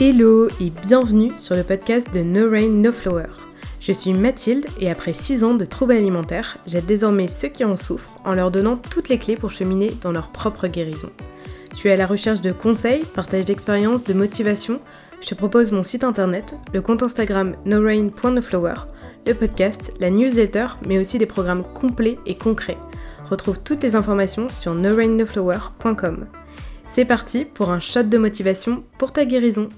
Hello et bienvenue sur le podcast de No Rain No Flower. Je suis Mathilde et après 6 ans de troubles alimentaires, j'aide désormais ceux qui en souffrent en leur donnant toutes les clés pour cheminer dans leur propre guérison. Tu es à la recherche de conseils, partage d'expériences, de motivation? Je te propose mon site internet, le compte Instagram norain.noflower, le podcast, la newsletter, mais aussi des programmes complets et concrets. Retrouve toutes les informations sur norainnoflower.com. C'est parti pour un shot de motivation pour ta guérison.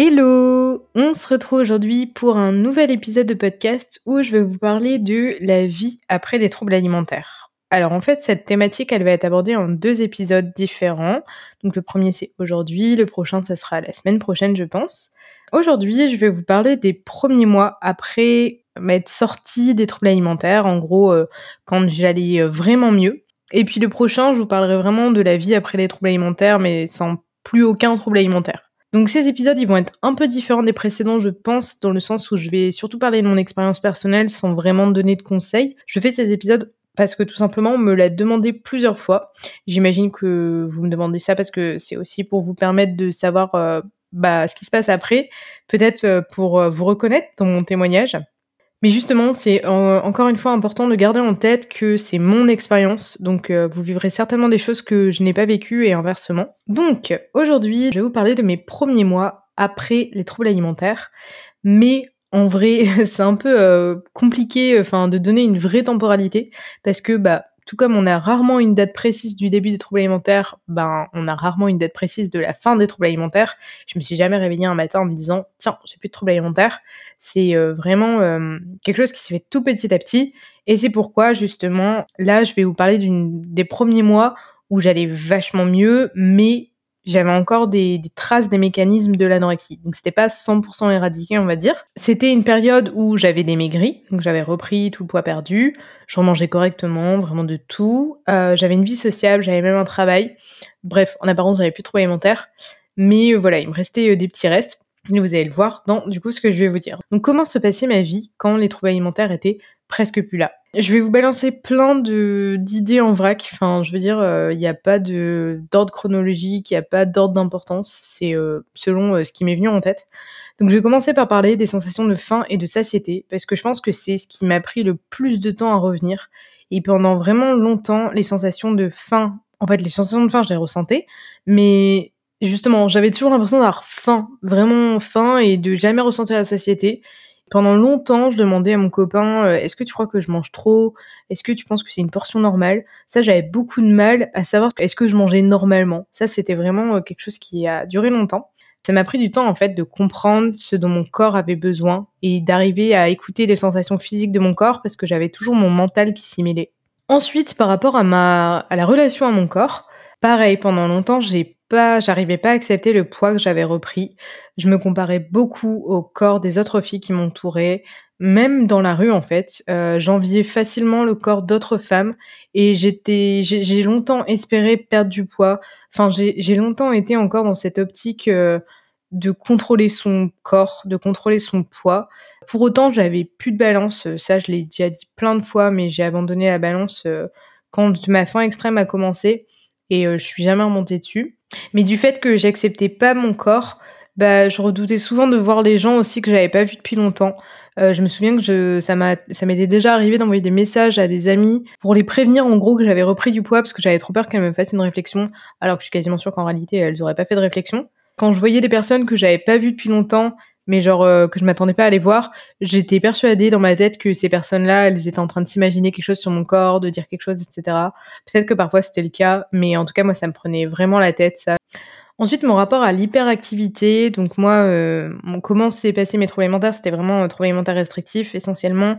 Hello On se retrouve aujourd'hui pour un nouvel épisode de podcast où je vais vous parler de la vie après des troubles alimentaires. Alors en fait, cette thématique, elle va être abordée en deux épisodes différents. Donc le premier, c'est aujourd'hui, le prochain, ça sera la semaine prochaine, je pense. Aujourd'hui, je vais vous parler des premiers mois après m'être sortie des troubles alimentaires, en gros, euh, quand j'allais euh, vraiment mieux. Et puis le prochain, je vous parlerai vraiment de la vie après les troubles alimentaires, mais sans plus aucun trouble alimentaire. Donc ces épisodes, ils vont être un peu différents des précédents, je pense, dans le sens où je vais surtout parler de mon expérience personnelle sans vraiment donner de conseils. Je fais ces épisodes parce que tout simplement on me l'a demandé plusieurs fois. J'imagine que vous me demandez ça parce que c'est aussi pour vous permettre de savoir euh, bah, ce qui se passe après, peut-être euh, pour euh, vous reconnaître dans mon témoignage. Mais justement, c'est encore une fois important de garder en tête que c'est mon expérience, donc euh, vous vivrez certainement des choses que je n'ai pas vécues et inversement. Donc aujourd'hui, je vais vous parler de mes premiers mois après les troubles alimentaires, mais en vrai, c'est un peu euh, compliqué, enfin, de donner une vraie temporalité parce que bah tout comme on a rarement une date précise du début des troubles alimentaires, ben on a rarement une date précise de la fin des troubles alimentaires. Je me suis jamais réveillée un matin en me disant tiens j'ai plus de troubles alimentaires. C'est euh, vraiment euh, quelque chose qui s'est fait tout petit à petit et c'est pourquoi justement là je vais vous parler des premiers mois où j'allais vachement mieux, mais j'avais encore des, traces des mécanismes de l'anorexie. Donc c'était pas 100% éradiqué, on va dire. C'était une période où j'avais des maigris, donc j'avais repris tout le poids perdu, je mangeais correctement, vraiment de tout. Euh, j'avais une vie sociable, j'avais même un travail. Bref, en apparence, j'avais plus trop alimentaire. Mais euh, voilà, il me restait euh, des petits restes. Et vous allez le voir dans du coup ce que je vais vous dire. Donc comment se passait ma vie quand les troubles alimentaires étaient presque plus là. Je vais vous balancer plein de d'idées en vrac. Enfin, je veux dire, euh, il n'y a pas de d'ordre chronologique, il n'y a pas d'ordre d'importance. C'est euh, selon euh, ce qui m'est venu en tête. Donc, je vais commencer par parler des sensations de faim et de satiété, parce que je pense que c'est ce qui m'a pris le plus de temps à revenir. Et pendant vraiment longtemps, les sensations de faim, en fait, les sensations de faim, je les ressentais, mais justement, j'avais toujours l'impression d'avoir faim, vraiment faim, et de jamais ressentir la satiété. Pendant longtemps, je demandais à mon copain euh, est-ce que tu crois que je mange trop? Est-ce que tu penses que c'est une portion normale? Ça, j'avais beaucoup de mal à savoir est-ce que je mangeais normalement. Ça, c'était vraiment euh, quelque chose qui a duré longtemps. Ça m'a pris du temps en fait de comprendre ce dont mon corps avait besoin et d'arriver à écouter les sensations physiques de mon corps parce que j'avais toujours mon mental qui s'y mêlait. Ensuite, par rapport à ma à la relation à mon corps, pareil, pendant longtemps, j'ai pas, j'arrivais pas à accepter le poids que j'avais repris. Je me comparais beaucoup au corps des autres filles qui m'entouraient, même dans la rue en fait. Euh, J'enviais facilement le corps d'autres femmes et j'étais, j'ai longtemps espéré perdre du poids. Enfin, j'ai longtemps été encore dans cette optique euh, de contrôler son corps, de contrôler son poids. Pour autant, j'avais plus de balance. Ça, je l'ai déjà dit plein de fois, mais j'ai abandonné la balance euh, quand ma faim extrême a commencé et euh, je suis jamais remontée dessus. Mais du fait que j'acceptais pas mon corps, bah, je redoutais souvent de voir les gens aussi que j'avais pas vu depuis longtemps. Euh, je me souviens que je, ça m'était déjà arrivé d'envoyer des messages à des amis pour les prévenir en gros que j'avais repris du poids parce que j'avais trop peur qu'elles me fassent une réflexion, alors que je suis quasiment sûre qu'en réalité elles auraient pas fait de réflexion. Quand je voyais des personnes que j'avais pas vues depuis longtemps, mais genre euh, que je m'attendais pas à les voir, j'étais persuadée dans ma tête que ces personnes-là, elles étaient en train de s'imaginer quelque chose sur mon corps, de dire quelque chose, etc. Peut-être que parfois c'était le cas, mais en tout cas moi ça me prenait vraiment la tête ça. Ensuite, mon rapport à l'hyperactivité. Donc moi, euh, comment s'est passé mes troubles alimentaires? C'était vraiment un trouble alimentaire restrictif essentiellement,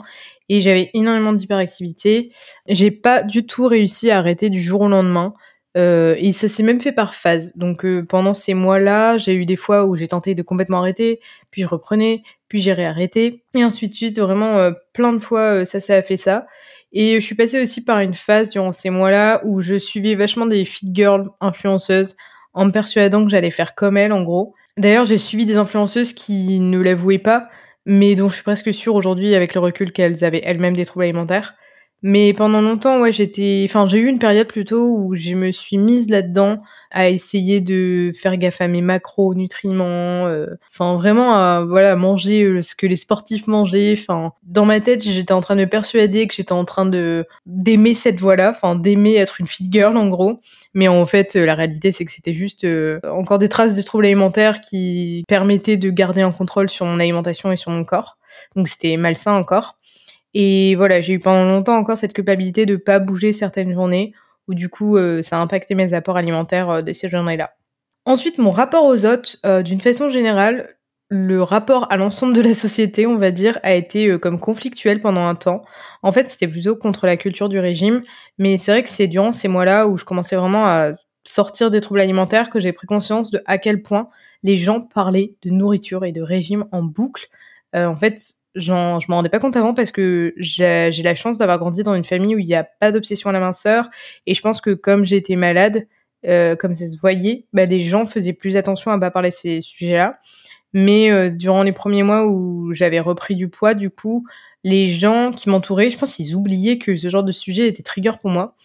et j'avais énormément d'hyperactivité. J'ai pas du tout réussi à arrêter du jour au lendemain. Euh, et ça s'est même fait par phase. Donc euh, pendant ces mois-là, j'ai eu des fois où j'ai tenté de complètement arrêter, puis je reprenais, puis j'ai réarrêté, et ensuite suite. Vraiment euh, plein de fois, ça, ça a fait ça. Et je suis passée aussi par une phase durant ces mois-là où je suivais vachement des fit girls influenceuses en me persuadant que j'allais faire comme elles, en gros. D'ailleurs, j'ai suivi des influenceuses qui ne l'avouaient pas, mais dont je suis presque sûre aujourd'hui, avec le recul, qu'elles avaient elles-mêmes des troubles alimentaires. Mais pendant longtemps, ouais, j'étais, enfin, j'ai eu une période plutôt où je me suis mise là-dedans à essayer de faire gaffe à mes macronutriments, euh, enfin vraiment à voilà manger euh, ce que les sportifs mangeaient. Enfin, dans ma tête, j'étais en train de me persuader que j'étais en train de d'aimer cette voie-là, enfin d'aimer être une fit girl en gros. Mais en fait, euh, la réalité, c'est que c'était juste encore des traces de troubles alimentaires qui permettaient de garder un contrôle sur mon alimentation et sur mon corps. Donc c'était malsain encore. Et voilà, j'ai eu pendant longtemps encore cette culpabilité de pas bouger certaines journées, où du coup, euh, ça a impacté mes apports alimentaires euh, de ces journées-là. Ensuite, mon rapport aux autres, euh, d'une façon générale, le rapport à l'ensemble de la société, on va dire, a été comme conflictuel pendant un temps. En fait, c'était plutôt contre la culture du régime, mais c'est vrai que c'est durant ces mois-là où je commençais vraiment à sortir des troubles alimentaires que j'ai pris conscience de à quel point les gens parlaient de nourriture et de régime en boucle. en fait, je m'en rendais pas compte avant parce que j'ai la chance d'avoir grandi dans une famille où il n'y a pas d'obsession à la minceur. Et je pense que comme j'étais malade, euh, comme ça se voyait, bah, les gens faisaient plus attention à pas parler de ces sujets-là. Mais euh, durant les premiers mois où j'avais repris du poids, du coup, les gens qui m'entouraient, je pense qu'ils oubliaient que ce genre de sujet était trigger pour moi.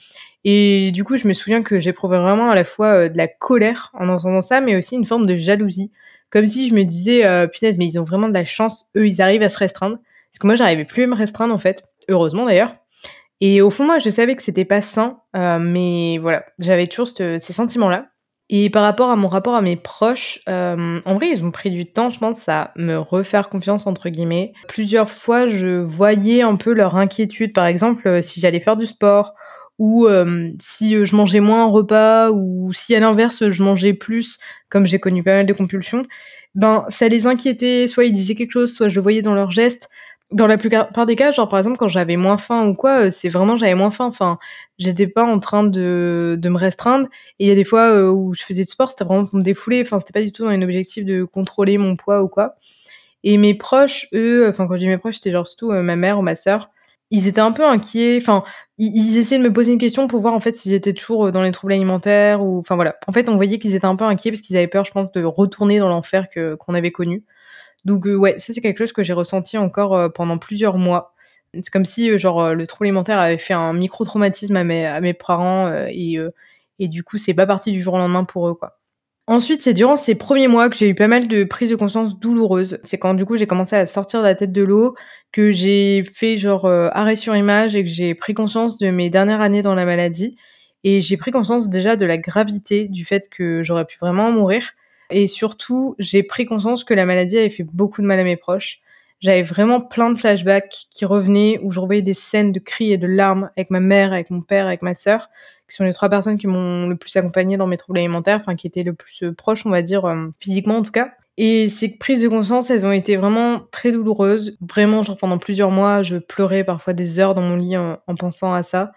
Et du coup, je me souviens que j'éprouvais vraiment à la fois euh, de la colère en entendant ça, mais aussi une forme de jalousie comme si je me disais, euh, punaise, mais ils ont vraiment de la chance, eux, ils arrivent à se restreindre. Parce que moi, j'arrivais plus à me restreindre, en fait. Heureusement, d'ailleurs. Et au fond, moi, je savais que c'était pas sain, euh, mais voilà, j'avais toujours ces sentiments-là. Et par rapport à mon rapport à mes proches, euh, en vrai, ils ont pris du temps, je pense, à me refaire confiance, entre guillemets. Plusieurs fois, je voyais un peu leur inquiétude. Par exemple, euh, si j'allais faire du sport, ou euh, si euh, je mangeais moins un repas ou si à l'inverse je mangeais plus comme j'ai connu pas mal de compulsions ben ça les inquiétait. Soit ils disaient quelque chose soit je le voyais dans leurs gestes. Dans la plupart des cas genre par exemple quand j'avais moins faim ou quoi euh, c'est vraiment j'avais moins faim. Enfin j'étais pas en train de, de me restreindre. Et il y a des fois où je faisais du sport c'était vraiment pour me défouler. Enfin c'était pas du tout dans un objectif de contrôler mon poids ou quoi. Et mes proches eux enfin quand je dis mes proches c'était genre surtout ma mère ou ma sœur ils étaient un peu inquiets. Enfin, ils, essayaient de me poser une question pour voir en fait s'ils étaient toujours euh, dans les troubles alimentaires ou. Enfin voilà. En fait, on voyait qu'ils étaient un peu inquiets parce qu'ils avaient peur, je pense, de retourner dans l'enfer que qu'on avait connu. Donc euh, ouais, ça c'est quelque chose que j'ai ressenti encore euh, pendant plusieurs mois. C'est comme si genre le trouble alimentaire avait fait un micro traumatisme à mes à mes parents et et du coup c'est pas parti du jour au lendemain pour eux quoi. Ensuite, c'est durant ces premiers mois que j'ai eu pas mal de prises de conscience douloureuses. C'est quand du coup j'ai commencé à sortir de la tête de l'eau, que j'ai fait genre euh, arrêt sur image et que j'ai pris conscience de mes dernières années dans la maladie. Et j'ai pris conscience déjà de la gravité du fait que j'aurais pu vraiment mourir. Et surtout, j'ai pris conscience que la maladie avait fait beaucoup de mal à mes proches. J'avais vraiment plein de flashbacks qui revenaient où je revoyais des scènes de cris et de larmes avec ma mère, avec mon père, avec ma sœur qui sont les trois personnes qui m'ont le plus accompagné dans mes troubles alimentaires, enfin qui étaient le plus euh, proches, on va dire, euh, physiquement en tout cas. Et ces prises de conscience, elles ont été vraiment très douloureuses. Vraiment, genre pendant plusieurs mois, je pleurais parfois des heures dans mon lit en pensant à ça.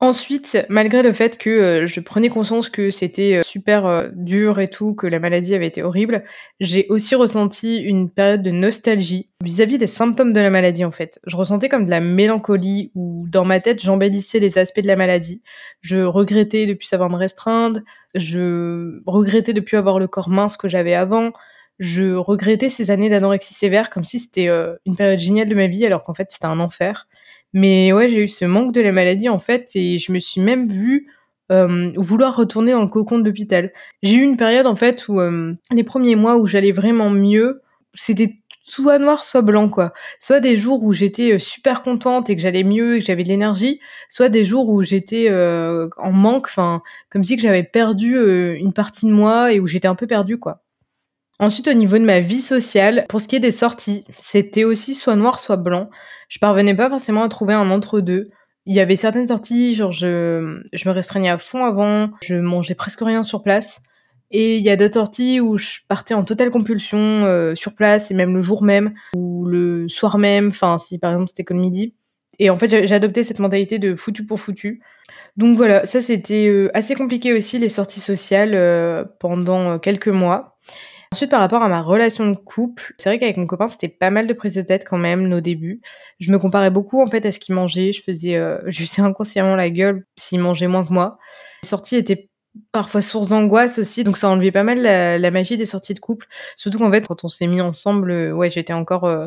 Ensuite, malgré le fait que euh, je prenais conscience que c'était euh, super euh, dur et tout, que la maladie avait été horrible, j'ai aussi ressenti une période de nostalgie vis-à-vis des symptômes de la maladie en fait. Je ressentais comme de la mélancolie où dans ma tête j'embellissais les aspects de la maladie. Je regrettais de plus savoir me restreindre, je regrettais de plus avoir le corps mince que j'avais avant, je regrettais ces années d'anorexie sévère comme si c'était une période géniale de ma vie alors qu'en fait c'était un enfer. Mais ouais, j'ai eu ce manque de la maladie en fait et je me suis même vue euh, vouloir retourner dans le cocon de l'hôpital. J'ai eu une période en fait où euh, les premiers mois où j'allais vraiment mieux, c'était soit noir soit blanc quoi. Soit des jours où j'étais euh, super contente et que j'allais mieux et que j'avais de l'énergie, soit des jours où j'étais euh, en manque, enfin comme si que j'avais perdu une partie de moi et où j'étais un peu perdue quoi. Ensuite, au niveau de ma vie sociale, pour ce qui est des sorties, c'était aussi soit noir, soit blanc. Je parvenais pas forcément à trouver un entre-deux. Il y avait certaines sorties, genre je, je me restreignais à fond avant, je mangeais presque rien sur place. Et il y a d'autres sorties où je partais en totale compulsion euh, sur place et même le jour même ou le soir même, enfin si par exemple c'était que le midi. Et en fait j'ai adopté cette mentalité de foutu pour foutu. Donc voilà, ça c'était euh, assez compliqué aussi les sorties sociales euh, pendant quelques mois. Ensuite, par rapport à ma relation de couple, c'est vrai qu'avec mon copain, c'était pas mal de prise de tête quand même, nos débuts. Je me comparais beaucoup en fait à ce qu'il mangeait. Je faisais, euh, je faisais inconsciemment la gueule s'il mangeait moins que moi. Les sorties étaient parfois source d'angoisse aussi, donc ça enlevait pas mal la, magie des sorties de couple. Surtout qu'en fait, quand on s'est mis ensemble, euh, ouais, j'étais encore euh,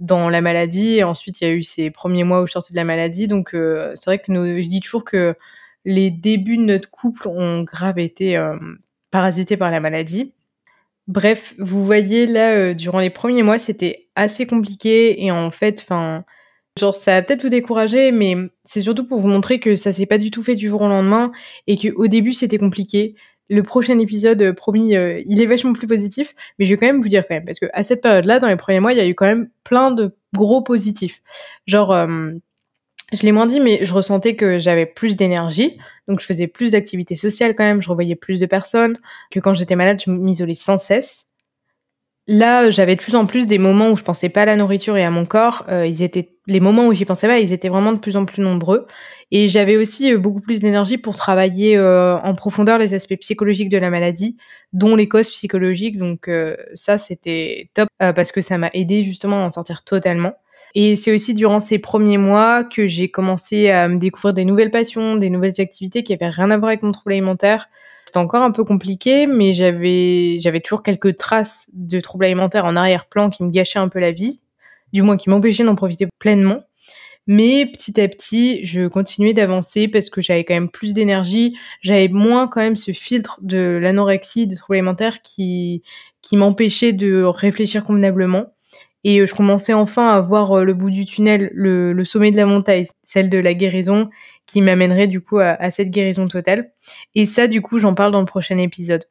dans la maladie. Et ensuite, il y a eu ces premiers mois où je sortais de la maladie. Donc, c'est vrai que je dis toujours que les débuts de notre couple ont grave été parasités par la maladie. Bref, vous voyez là, durant les premiers mois, c'était assez compliqué et en fait, enfin, Genre, ça va peut-être vous décourager, mais c'est surtout pour vous montrer que ça s'est pas du tout fait du jour au lendemain et que au début c'était compliqué. Le prochain épisode, euh, promis, euh, il est vachement plus positif, mais je vais quand même vous dire quand même, parce que à cette période-là, dans les premiers mois, il y a eu quand même plein de gros positifs. Genre, euh, je l'ai moins dit, mais je ressentais que j'avais plus d'énergie, donc je faisais plus d'activités sociales quand même, je revoyais plus de personnes, que quand j'étais malade, je m'isolais sans cesse là, j'avais de plus en plus des moments où je pensais pas à la nourriture et à mon corps. Euh, ils étaient les moments où j'y pensais pas, ils étaient vraiment de plus en plus nombreux. Et j'avais aussi euh, beaucoup plus d'énergie pour travailler euh, en profondeur les aspects psychologiques de la maladie, dont les causes psychologiques. Donc ça, c'était top parce que ça m'a aidé justement à en sortir totalement. Et c'est aussi durant ces premiers mois que j'ai commencé à me découvrir des nouvelles passions, des nouvelles activités qui avaient rien à voir avec mon trouble alimentaire c'était encore un peu compliqué, mais j'avais j'avais toujours quelques traces de troubles alimentaires en arrière-plan qui me gâchaient un peu la vie, du moins qui m'empêchaient d'en profiter pleinement. Mais petit à petit, je continuais d'avancer parce que j'avais quand même plus d'énergie, j'avais moins quand même ce filtre de l'anorexie, des troubles alimentaires qui qui m'empêchait de réfléchir convenablement. Et euh, je commençais enfin à voir euh, le bout du tunnel, le, sommet de la montagne, celle de la guérison, qui m'amènerait du coup à, cette guérison totale. Et ça, du coup, j'en parle dans le prochain épisode.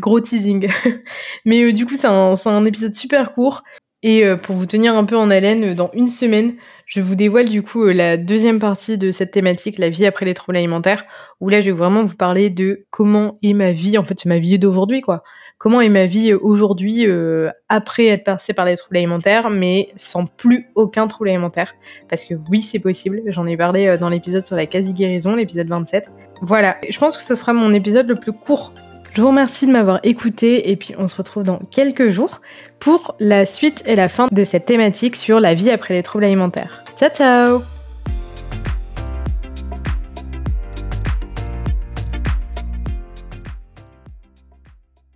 Gros teasing. Mais euh, du coup, c'est un, épisode super court. Et pour vous tenir un peu en haleine, dans une semaine, je vous dévoile du coup la deuxième partie de cette thématique, la vie après les troubles alimentaires, où là, je vais vraiment vous parler de comment est ma vie, en fait, c'est ma vie d'aujourd'hui, quoi comment est ma vie aujourd'hui euh, après être passée par les troubles alimentaires, mais sans plus aucun trouble alimentaire. Parce que oui, c'est possible. J'en ai parlé euh, dans l'épisode sur la quasi-guérison, l'épisode 27. Voilà, je pense que ce sera mon épisode le plus court. Je vous remercie de m'avoir écouté et puis on se retrouve dans quelques jours pour la suite et la fin de cette thématique sur la vie après les troubles alimentaires. Ciao ciao